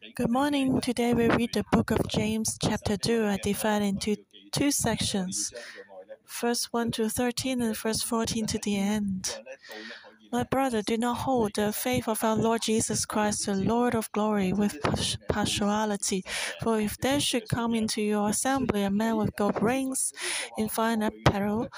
Good morning. Today we read the book of James, chapter 2. Uh, I divide into two sections. First 1 to 13 and verse 14 to the end. My brother, do not hold the faith of our Lord Jesus Christ, the Lord of glory, with partiality. For if there should come into your assembly a man with gold rings in fine apparel,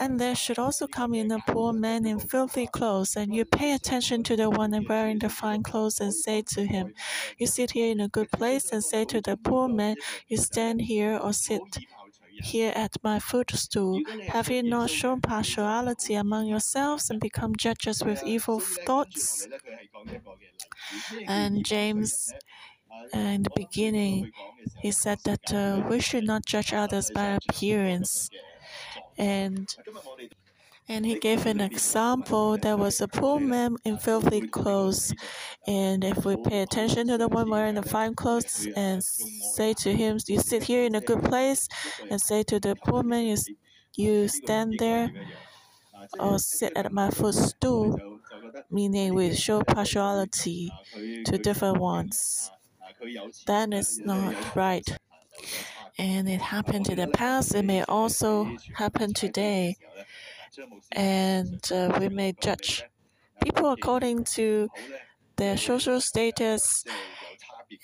and there should also come in a poor man in filthy clothes, and you pay attention to the one wearing the fine clothes and say to him, You sit here in a good place, and say to the poor man, You stand here or sit here at my footstool? Have you not shown partiality among yourselves and become judges with evil thoughts? And James, in the beginning, he said that uh, we should not judge others by appearance. And and he gave an example. There was a poor man in filthy clothes. And if we pay attention to the one wearing the fine clothes and say to him, You sit here in a good place, and say to the poor man, You, you stand there or sit at my footstool, meaning we show partiality to different ones. That is not right. And it happened in the past, it may also happen today and uh, we may judge people according to their social status.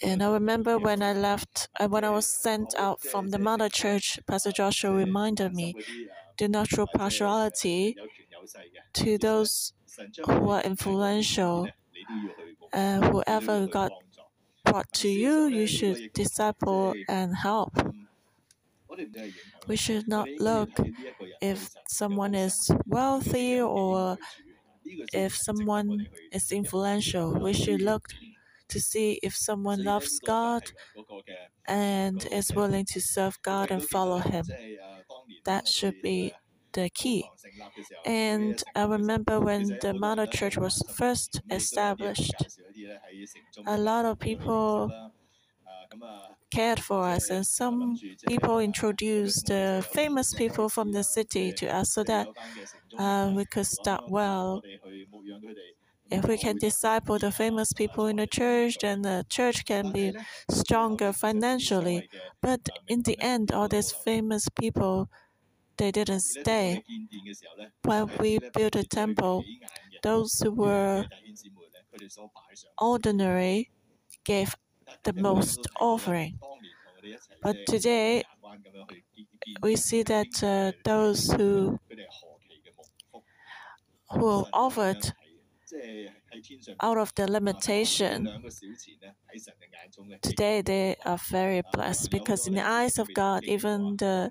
And I remember when I left, uh, when I was sent out from the mother church, Pastor Joshua reminded me do not show partiality to those who are influential. Uh, whoever got brought to you, you should disciple and help. We should not look if someone is wealthy or if someone is influential. We should look to see if someone loves God and is willing to serve God and follow Him. That should be the key. And I remember when the Mother Church was first established, a lot of people cared for us, and some people introduced uh, famous people from the city to us so that uh, we could start well. If we can disciple the famous people in the church, then the church can be stronger financially. But in the end, all these famous people, they didn't stay. When we built a temple, those who were ordinary gave the most offering. But today, we see that uh, those who who offered out of the limitation, today they are very blessed because in the eyes of God, even the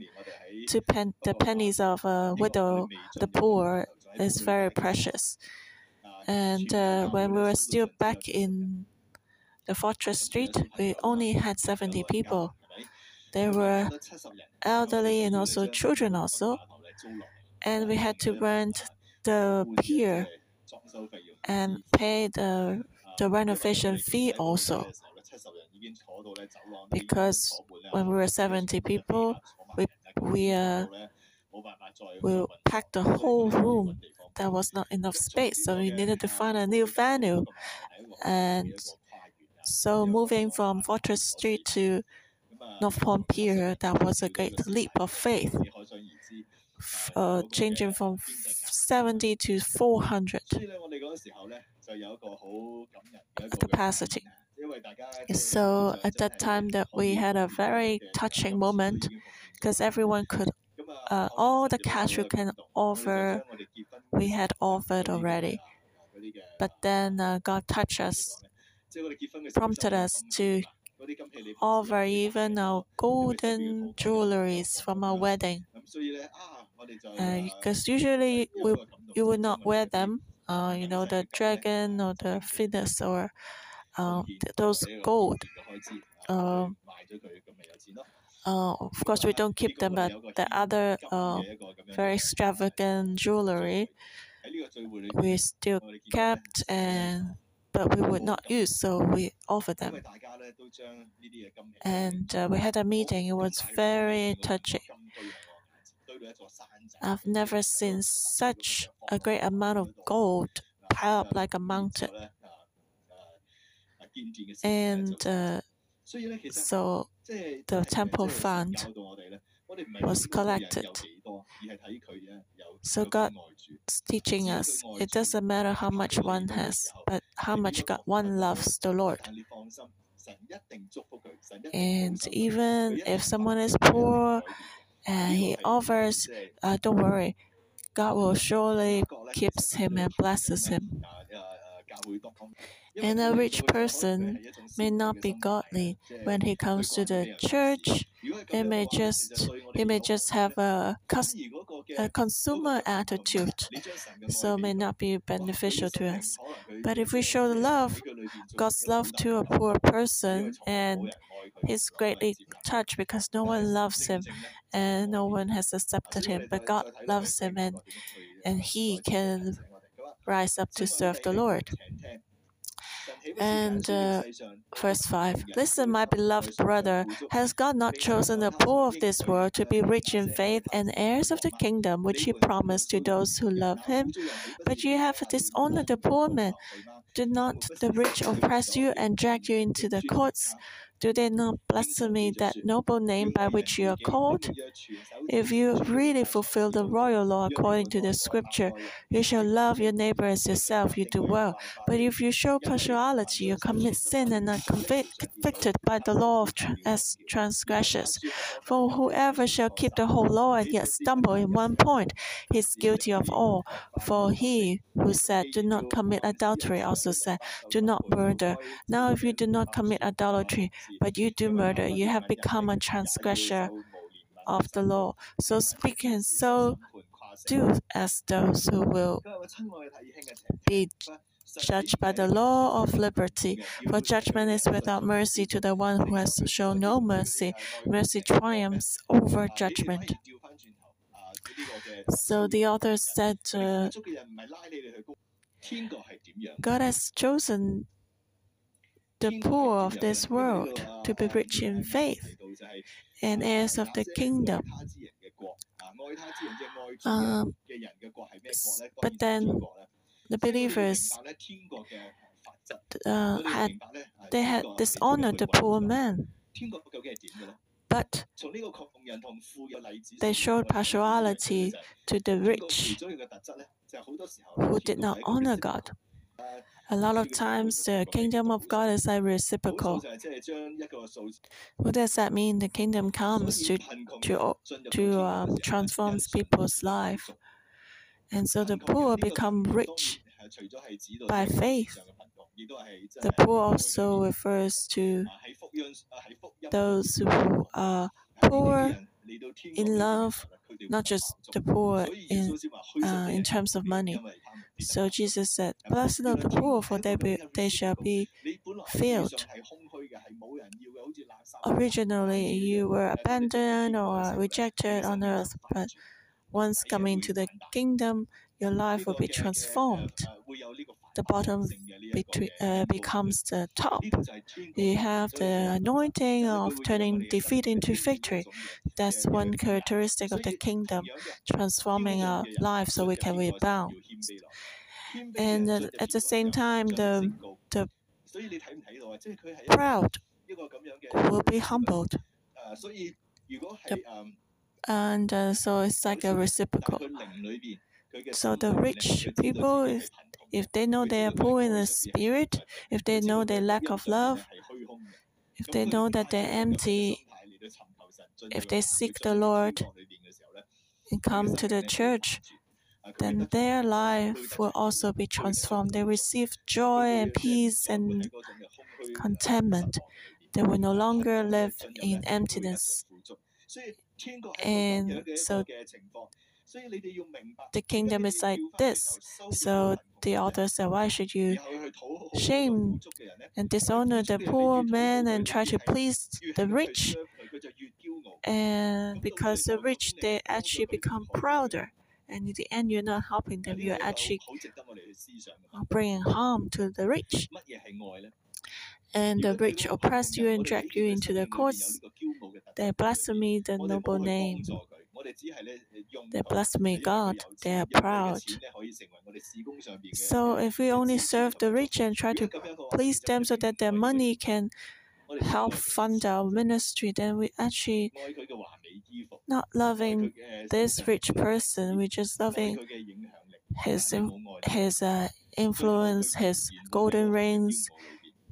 two pen, the pennies of a widow, the poor, is very precious. And uh, when we were still back in the Fortress Street, we only had 70 people. There were elderly and also children also. And we had to rent the pier and pay the, the renovation fee also. Because when we were 70 people, we, we, uh, we packed the whole room. There was not enough space, so we needed to find a new venue. And so moving from Fortress Street to North Point Pier, that was a great leap of faith. Uh, changing from 70 to 400 capacity. So at that time that we had a very touching moment because everyone could uh, all the cash we can offer we had offered already. But then uh, God touched us prompted us to offer even our golden jewelries from our wedding. Uh, because usually we, you would not wear them, uh, you know, the dragon or the phoenix or uh, those gold. Uh, uh, of course, we don't keep them, but the other uh, very extravagant jewelry we still kept and but we would not use, so we offered them. And uh, we had a meeting. It was very touching. I've never seen such a great amount of gold piled up like a mountain. And uh, so the temple fund was collected. So God's teaching us. it doesn't matter how much one has, but how much God, one loves the Lord. And even if someone is poor and he offers, uh, don't worry, God will surely keeps him and blesses him. And a rich person may not be godly when he comes to the church. He may just he may just have a, a consumer attitude, so may not be beneficial to us. But if we show the love, God's love to a poor person, and he's greatly touched because no one loves him and no one has accepted him, but God loves him and and he can rise up to serve the Lord. And uh, verse 5 Listen, my beloved brother, has God not chosen the poor of this world to be rich in faith and heirs of the kingdom which he promised to those who love him? But you have dishonored the poor man. Do not the rich oppress you and drag you into the courts? Do they not blaspheme that noble name by which you are called? If you really fulfill the royal law according to the scripture, you shall love your neighbor as yourself, you do well. But if you show partiality, you commit sin and are convicted by the law of tra- as transgressors. For whoever shall keep the whole law and yet stumble in one point, he is guilty of all. For he who said, Do not commit adultery, also said, Do not murder. Now, if you do not commit adultery, but you do murder, you have become a transgressor of the law. So speak and so do as those who will be judged by the law of liberty. For judgment is without mercy to the one who has shown no mercy. Mercy triumphs over judgment. So the author said, uh, God has chosen the poor of this world to be rich in faith and heirs of the kingdom. Um, but then the believers uh, had they had dishonored the poor man. But they showed partiality to the rich who did not honor God. A lot of times, the kingdom of God is like reciprocal. What does that mean? The kingdom comes to to to um, transforms people's life, and so the poor become rich by faith. The poor also refers to those who are poor in love, not just the poor in, uh, in terms of money. So Jesus said, Blessed are the poor, for they, be, they shall be filled. Originally, you were abandoned or rejected on earth, but once coming to the kingdom, your life will be transformed. The bottom between, uh, becomes the top. You have the anointing of turning defeat into victory. That's one characteristic of the kingdom, transforming our life so we can rebound. And uh, at the same time, the the proud will be humbled. The, and uh, so it's like a reciprocal. So the rich people, if, if they know they are poor in the spirit, if they know their lack of love, if they know that they're empty, if they seek the Lord and come to the church, then their life will also be transformed. They receive joy and peace and contentment. They will no longer live in emptiness. And so the kingdom is like this. So the author said, Why should you shame and dishonor the poor man and try to please the rich? And because the rich, they actually become prouder. And in the end, you're not helping them, you're actually bringing harm to the rich. And the rich oppress you and drag you into the courts. They blaspheme the noble name. They blaspheme God. They are proud. So if we only serve the rich and try to please them so that their money can help fund our ministry, then we actually not loving this rich person. We're just loving his his uh, influence, his golden rings,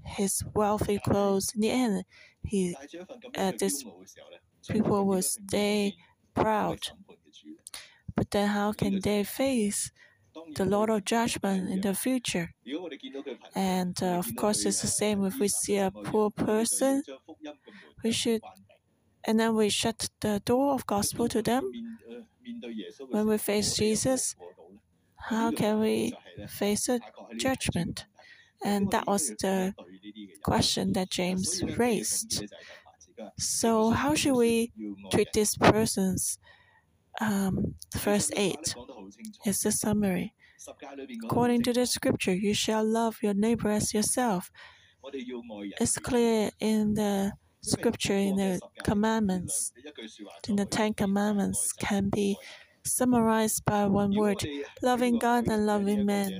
his wealthy clothes. In the end, he uh, this people will stay proud. But then, how can they face the Lord of Judgment in the future? And uh, of course, it's the same if we see a poor person, we should, and then we shut the door of gospel to them. When we face Jesus, how can we face a judgment? And that was the question that James raised. So, how should we treat these persons? Um, verse 8 is the summary. According to the scripture, you shall love your neighbor as yourself. It's clear in the scripture, in the commandments, in the Ten Commandments, can be summarized by one word loving God and loving men.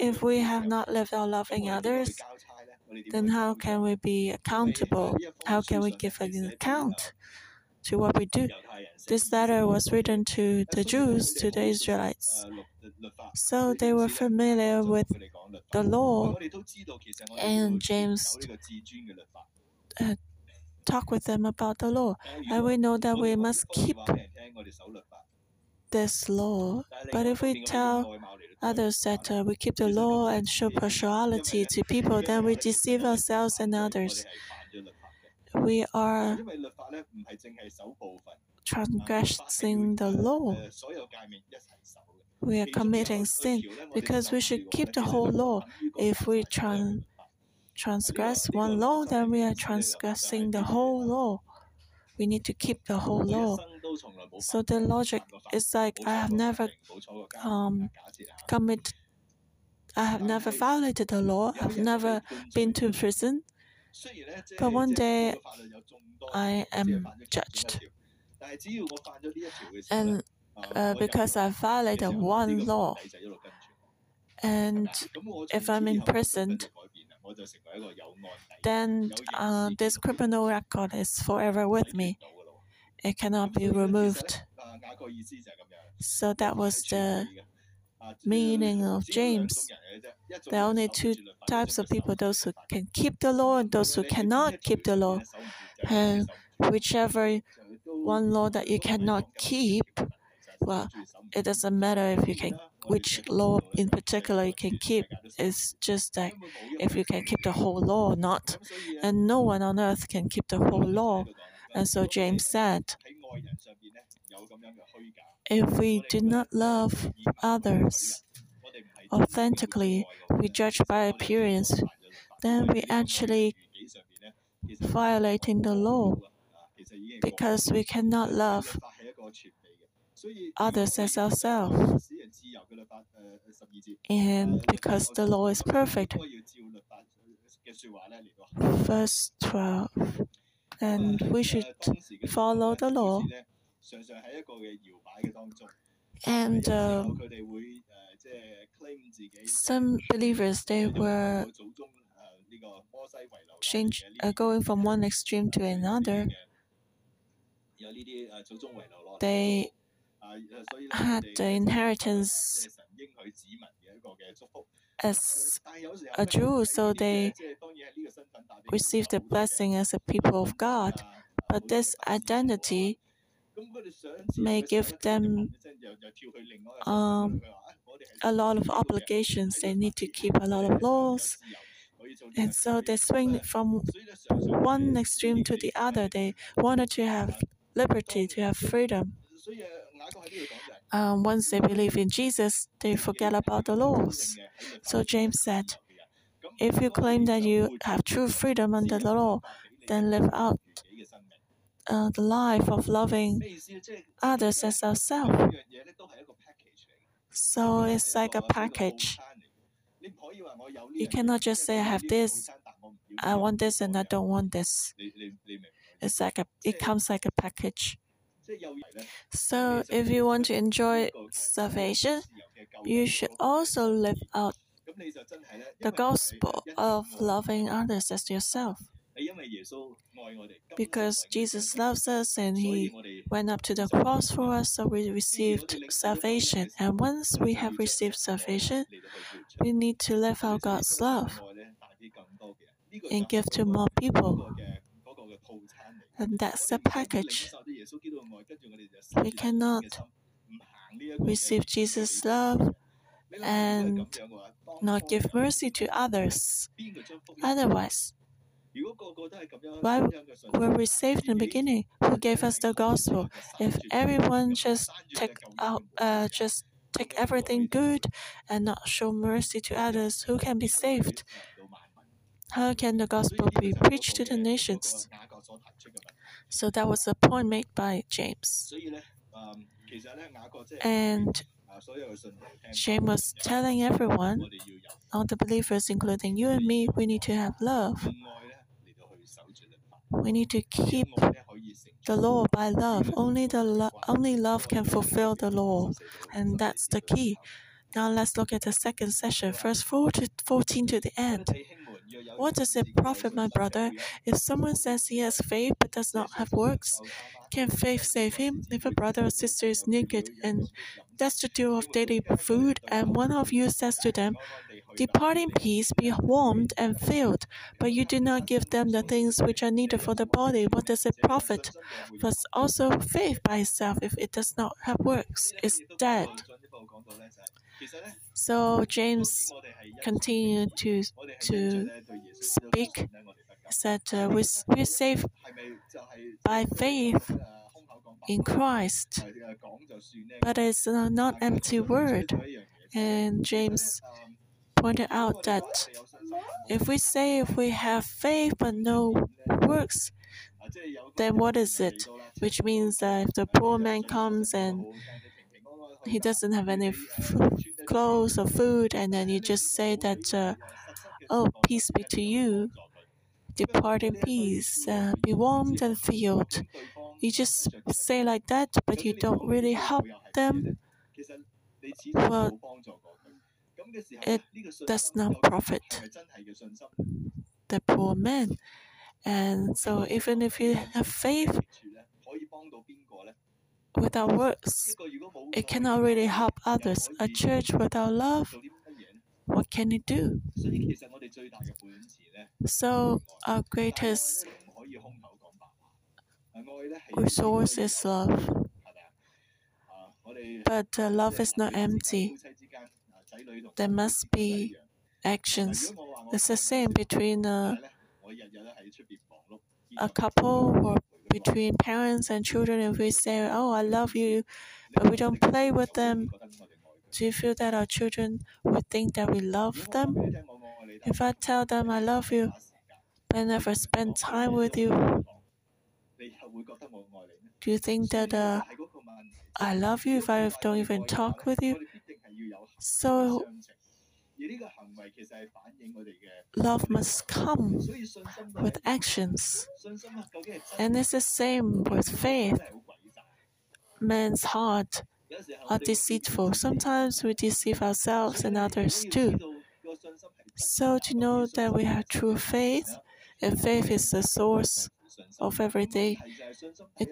If we have not lived out loving others, then how can we be accountable? How can we give an account to what we do? This letter was written to the Jews, to the Israelites. So they were familiar with the law, and James uh, talked with them about the law. And we know that we must keep this law. But if we tell others that uh, we keep the law and show partiality to people, then we deceive ourselves and others. We are transgressing the law. We are committing sin because we should keep the whole law. If we trans transgress one law, then we are transgressing the whole law. We need to keep the whole law. So the logic is like I have never um, commit, I have never violated the law. I've never been to prison. But one day I am judged. And uh, because I violated one law, and if I'm imprisoned, then uh, this criminal record is forever with me. It cannot be removed. So that was the meaning of James. There are only two types of people those who can keep the law and those who cannot keep the law. And whichever one law that you cannot keep, well, it doesn't matter if you can which law in particular you can keep. It's just that if you can keep the whole law or not. And no one on earth can keep the whole law. And so James said, if we do not love others authentically, we judge by appearance, then we actually violating the law because we cannot love others as ourselves. And because the law is perfect. Verse 12. And we should follow the law. And uh, some believers, they were change, uh, going from one extreme to another. They had the inheritance as a Jew, so they received the blessing as a people of God. But this identity may give them um, a lot of obligations. They need to keep a lot of laws. And so they swing from one extreme to the other. They wanted to have liberty, to have freedom. Um, once they believe in Jesus, they forget about the laws. So James said, if you claim that you have true freedom under the law, then live out uh, the life of loving others as ourselves. So it's like a package. You cannot just say, I have this, I want this, and I don't want this. It's like a, it comes like a package. So, if you want to enjoy salvation, you should also live out the gospel of loving others as yourself. Because Jesus loves us and He went up to the cross for us, so we received salvation. And once we have received salvation, we need to live out God's love and give to more people. And that's the package. We cannot receive Jesus' love and not give mercy to others. Otherwise, why were we saved in the beginning? Who gave us the gospel? If everyone just take out, uh, just take everything good and not show mercy to others, who can be saved? How can the gospel be preached to the nations? So that was the point made by James. And James was telling everyone, all the believers, including you and me, we need to have love. We need to keep the law by love. Only the lo- only love can fulfill the law, and that's the key. Now let's look at the second session, verse 4 to 14 to the end. What does it profit, my brother, if someone says he has faith but does not have works? Can faith save him? If a brother or sister is naked and destitute of daily food, and one of you says to them, Depart in peace, be warmed and filled, but you do not give them the things which are needed for the body, what does it profit? Thus also faith by itself, if it does not have works, is dead. So James continued to to speak. Said uh, we we saved by faith in Christ, but it's uh, not empty word. And James pointed out that if we say if we have faith but no works, then what is it? Which means that if the poor man comes and he doesn't have any clothes or food, and then you just say that, uh, oh, peace be to you, depart in peace, uh, be warmed and filled. You just say like that, but you don't really help them. Well, it does not profit the poor man. And so, even if you have faith without works, it cannot really help others. A church without love, what can it do? So, our greatest resource is love. But uh, love is not empty. There must be actions. It's the same between uh, a couple or between parents and children. If we say, "Oh, I love you," but we don't play with them, do you feel that our children would think that we love them? If I tell them I love you, but never spend time with you, do you think that uh, I love you if I don't even talk with you? So, love must come with actions. And it's the same with faith. Man's heart are deceitful. Sometimes we deceive ourselves and others too. So, to know that we have true faith, and faith is the source of every day. it,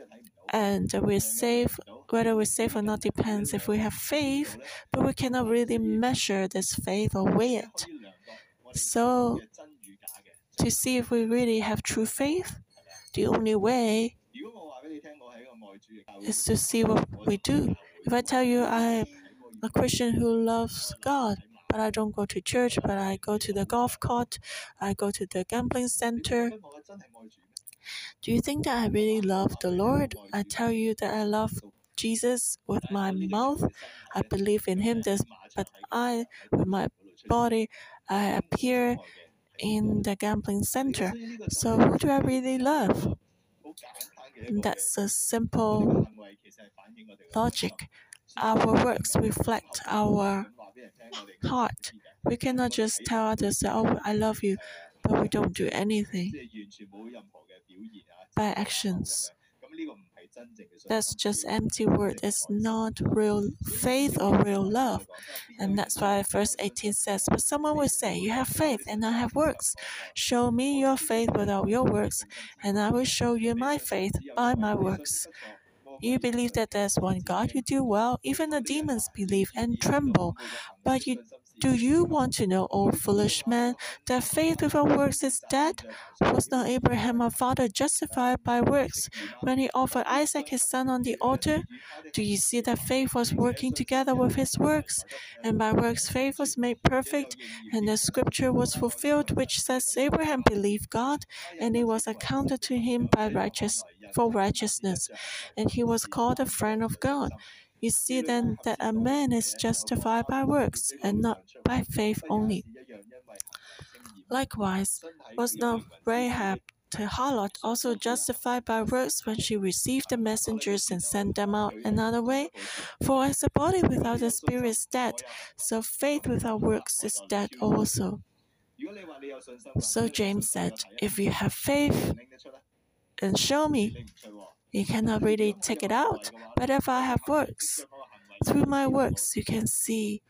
and we're safe. Whether we're safe or not depends if we have faith, but we cannot really measure this faith or weigh it. So, to see if we really have true faith, the only way is to see what we do. If I tell you I'm a Christian who loves God, but I don't go to church, but I go to the golf court, I go to the gambling center. Do you think that I really love the Lord? I tell you that I love Jesus with my mouth. I believe in Him, this, but I, with my body, I appear in the gambling center. So, who do I really love? That's a simple logic. Our works reflect our heart. We cannot just tell others that, oh, I love you, but we don't do anything. by actions. That's just empty word. It's not real faith or real love. And that's why verse 18 says, But someone will say, You have faith and I have works. Show me your faith without your works, and I will show you my faith by my works. You believe that there's one God, you do well. Even the demons believe and tremble. But you do you want to know, O foolish man, that faith without works is dead? Was not Abraham our father justified by works when he offered Isaac his son on the altar? Do you see that faith was working together with his works? And by works faith was made perfect, and the scripture was fulfilled which says Abraham believed God, and it was accounted to him by righteous for righteousness, and he was called a friend of God. You see then that a man is justified by works and not by faith only. Likewise, was not Rahab the harlot also justified by works when she received the messengers and sent them out another way? For as the body without the spirit is dead, so faith without works is dead also. So James said, If you have faith, and show me. You cannot really take it out. But if I have works, through my works, you can see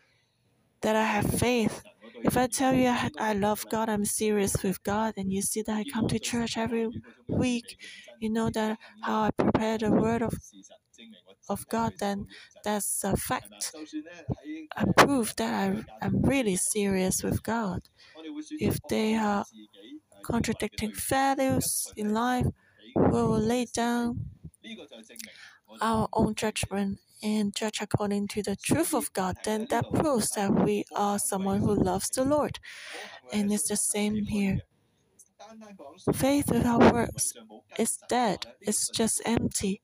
that I have faith. If I tell you I love God, I'm serious with God, and you see that I come to church every week, you know that how I prepare the word of of God, then that's a fact. I proof that I, I'm really serious with God. If they are contradicting values in life, we will lay down our own judgment and judge according to the truth of God, then that proves that we are someone who loves the Lord. And it's the same here. Faith without works is dead, it's just empty.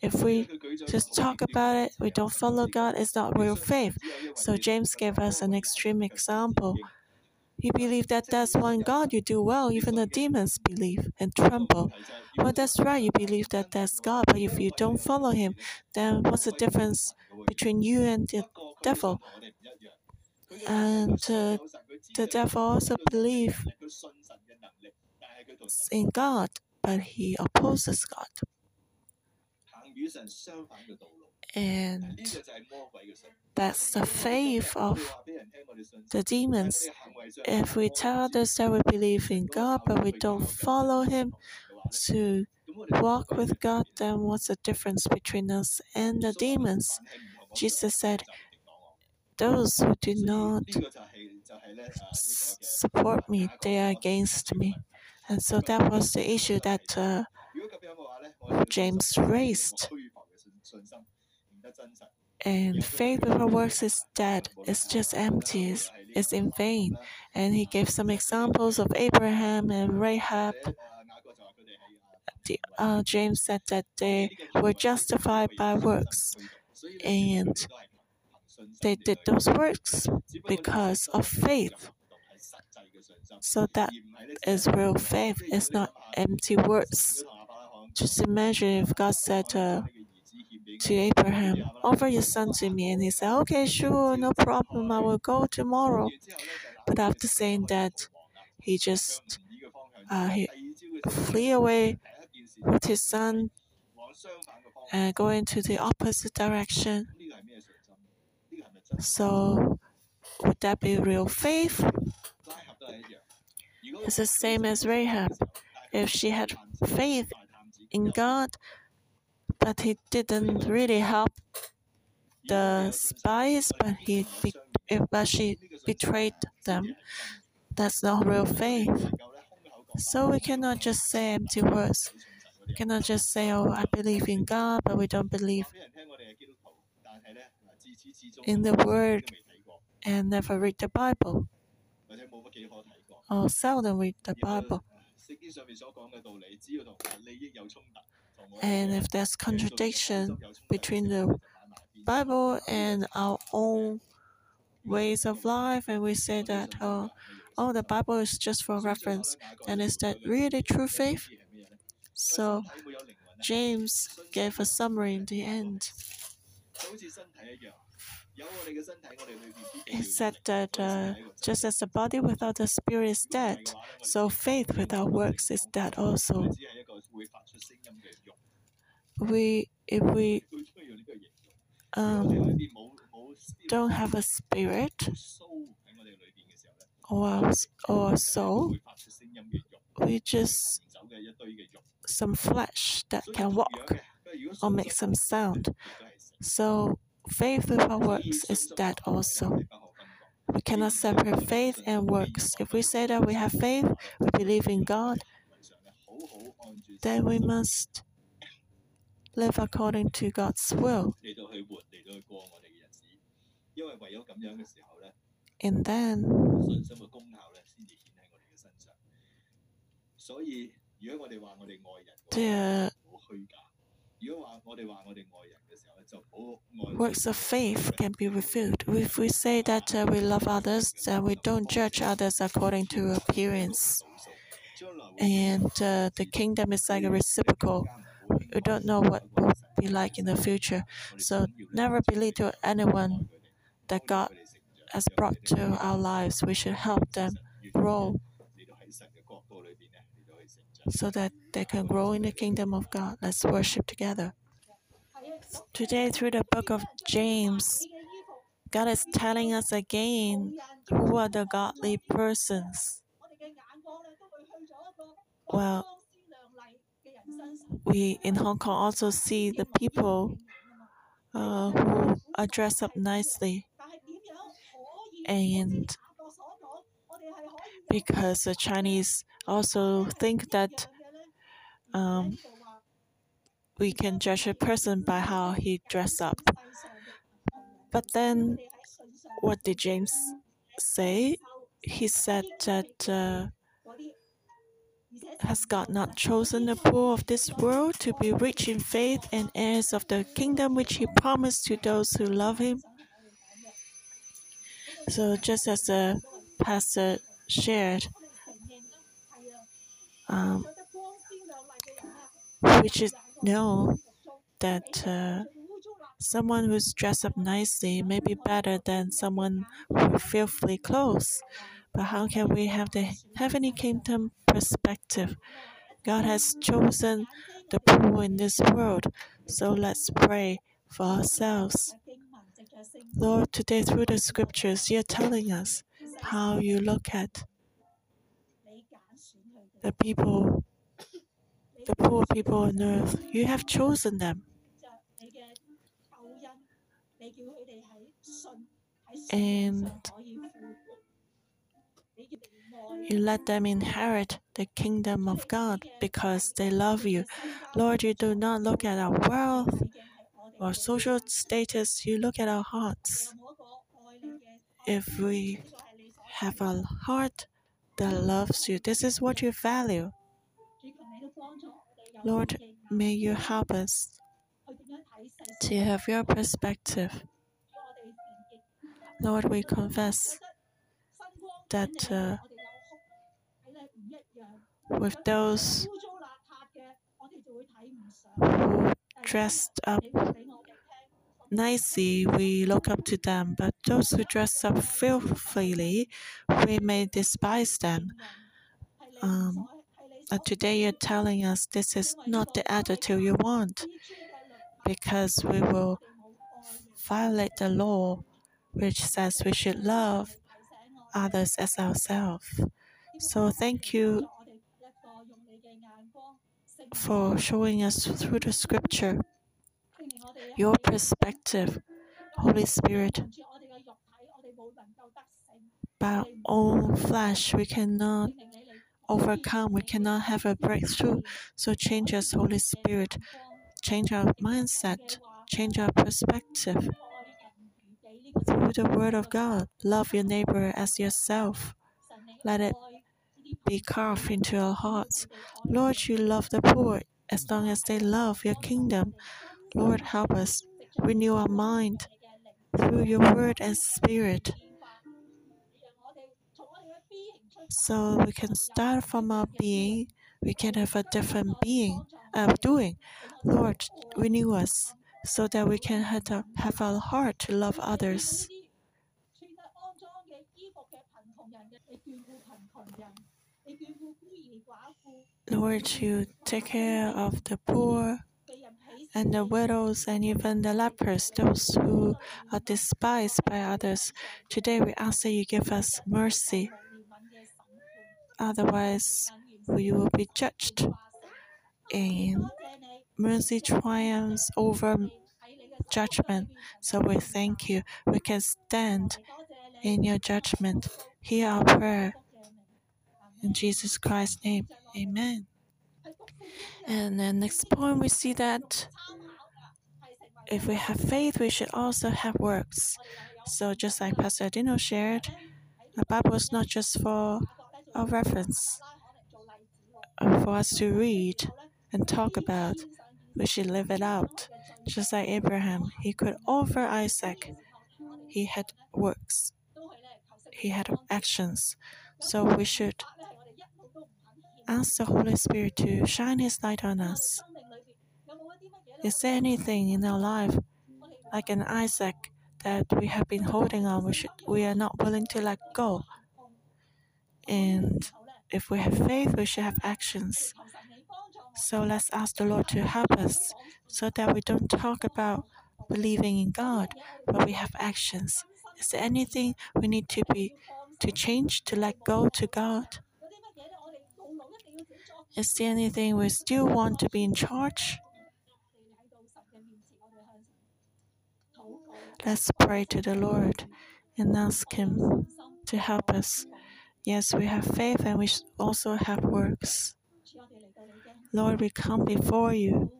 If we just talk about it, we don't follow God, it's not real faith. So James gave us an extreme example. You believe that there's one God, you do well. Even the demons believe and tremble. Well, that's right, you believe that there's God, but if you don't follow Him, then what's the difference between you and the devil? And uh, the devil also believes in God, but he opposes God. And that's the faith of the demons. If we tell others that we believe in God, but we don't follow Him to walk with God, then what's the difference between us and the demons? Jesus said, Those who do not support me, they are against me. And so that was the issue that uh, James raised. And faith without works is dead. It's just empty. It's in vain. And he gave some examples of Abraham and Rahab. The, uh, James said that they were justified by works, and they did those works because of faith. So that is real faith. It's not empty words. Just imagine if God said. Uh, to Abraham, Offer your son to me. And he said, Okay, sure, no problem. I will go tomorrow. But after saying that, he just uh, he flee away with his son and go into the opposite direction. So, would that be real faith? It's the same as Rahab. If she had faith in God, but he didn't really help the spies, but he but she betrayed them. That's not real faith. So we cannot just say empty words. We cannot just say, "Oh, I believe in God," but we don't believe in the Word and never read the Bible, or seldom read the Bible. And if there's contradiction between the Bible and our own ways of life, and we say that, oh, oh, the Bible is just for reference, then is that really true faith? So, James gave a summary in the end. He said that uh, just as the body without the spirit is dead, so faith without works is dead also. we if we um, don't have a spirit or or soul, we just some flesh that can walk or make some sound. So faith without works is dead also. We cannot separate faith and works. If we say that we have faith, we believe in God, then we must live according to God's will. And then the works of faith can be revealed. If we say that uh, we love others, then we don't judge others according to appearance. And uh, the kingdom is like a reciprocal. We don't know what will be like in the future. So never believe to anyone that God has brought to our lives. We should help them grow so that they can grow in the kingdom of God. Let's worship together. Today, through the book of James, God is telling us again who are the godly persons. Well, we in Hong Kong also see the people uh, who are dressed up nicely. And because the Chinese also think that um, we can judge a person by how he dress up. But then, what did James say? He said that uh, has God not chosen the poor of this world to be rich in faith and heirs of the kingdom which He promised to those who love Him? So, just as the pastor shared, um, which is know that uh, someone who's dressed up nicely may be better than someone with filthy clothes. But how can we have the heavenly kingdom perspective? God has chosen the poor in this world, so let's pray for ourselves. Lord, today through the scriptures, you're telling us how you look at the people the poor people on earth. You have chosen them. And you let them inherit the kingdom of God because they love you. Lord, you do not look at our wealth or social status, you look at our hearts. If we have a heart that loves you, this is what you value. Lord, may you help us to have your perspective. Lord, we confess that uh, with those who dressed up nicely, we look up to them, but those who dress up filthily, we may despise them. Um, today you're telling us this is not the attitude you want because we will violate the law which says we should love others as ourselves. So thank you for showing us through the scripture your perspective, Holy Spirit. By our own flesh, we cannot overcome, we cannot have a breakthrough. So change us, Holy Spirit. Change our mindset, change our perspective. Through the Word of God, love your neighbor as yourself. Let it be carved into our hearts. Lord, you love the poor as long as they love your kingdom. Lord, help us renew our mind through your word and spirit so we can start from our being, we can have a different being of uh, doing. Lord, renew us so that we can have a, have a heart to love others. Lord, you take care of the poor and the widows and even the lepers, those who are despised by others. Today we ask that you give us mercy. Otherwise, we will be judged. And mercy triumphs over judgment. So we thank you. We can stand in your judgment. Hear our prayer. In Jesus Christ's name, amen. And then next point, we see that if we have faith, we should also have works. So just like Pastor Dino shared, the Bible is not just for a reference, uh, for us to read and talk about. We should live it out. Just like Abraham, he could offer Isaac. He had works. He had actions. So we should ask the Holy Spirit to shine His light on us. Is there anything in our life, like an Isaac, that we have been holding on, we, should, we are not willing to let go? And if we have faith, we should have actions. So let's ask the Lord to help us so that we don't talk about believing in God, but we have actions. Is there anything we need to be to change, to let go to God? Is there anything we still want to be in charge? Let's pray to the Lord and ask Him to help us. Yes, we have faith and we also have works. Lord, we come before you.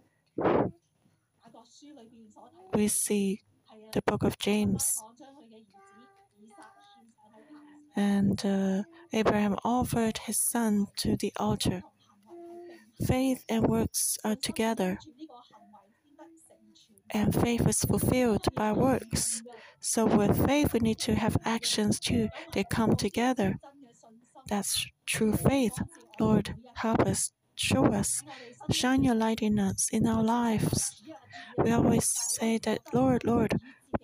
We see the book of James. And uh, Abraham offered his son to the altar. Faith and works are together and faith is fulfilled by works. So with faith, we need to have actions too. They come together. That's true faith. Lord, help us, show us, shine your light in us, in our lives. We always say that, Lord, Lord,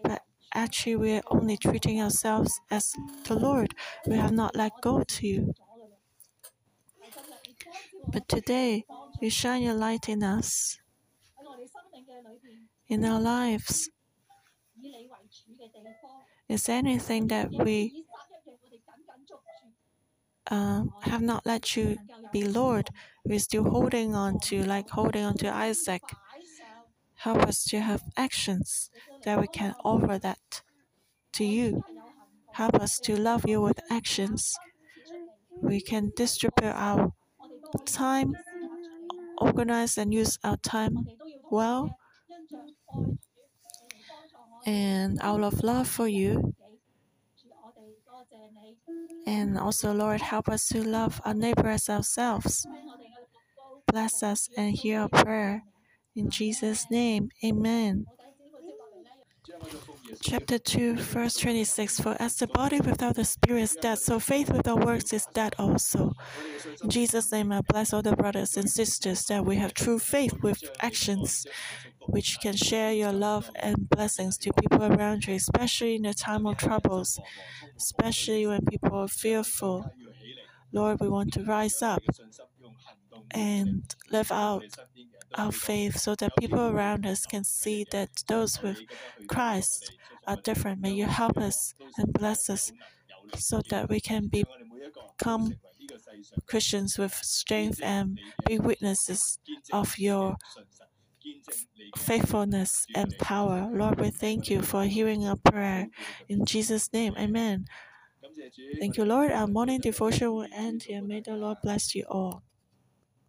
but actually we're only treating ourselves as the Lord. We have not let go to you. But today, you shine your light in us in our lives? Is anything that we uh, have not let you be Lord? We're still holding on to, like holding on to Isaac. Help us to have actions that we can offer that to you. Help us to love you with actions. We can distribute our time, organize and use our time well and out of love for you. And also, Lord, help us to love our neighbor as ourselves. Bless us and hear our prayer. In Jesus' name, amen. Chapter 2, verse 26 For as the body without the spirit is dead, so faith without works is dead also. In Jesus' name, I bless all the brothers and sisters that we have true faith with actions which can share your love and blessings to people around you, especially in the time of troubles, especially when people are fearful. Lord, we want to rise up and live out our faith so that people around us can see that those with Christ are different. May you help us and bless us so that we can become Christians with strength and be witnesses of your faithfulness and power. Lord, we thank you for hearing our prayer. In Jesus' name, amen. Thank you, Lord. Our morning devotion will end here. May the Lord bless you all.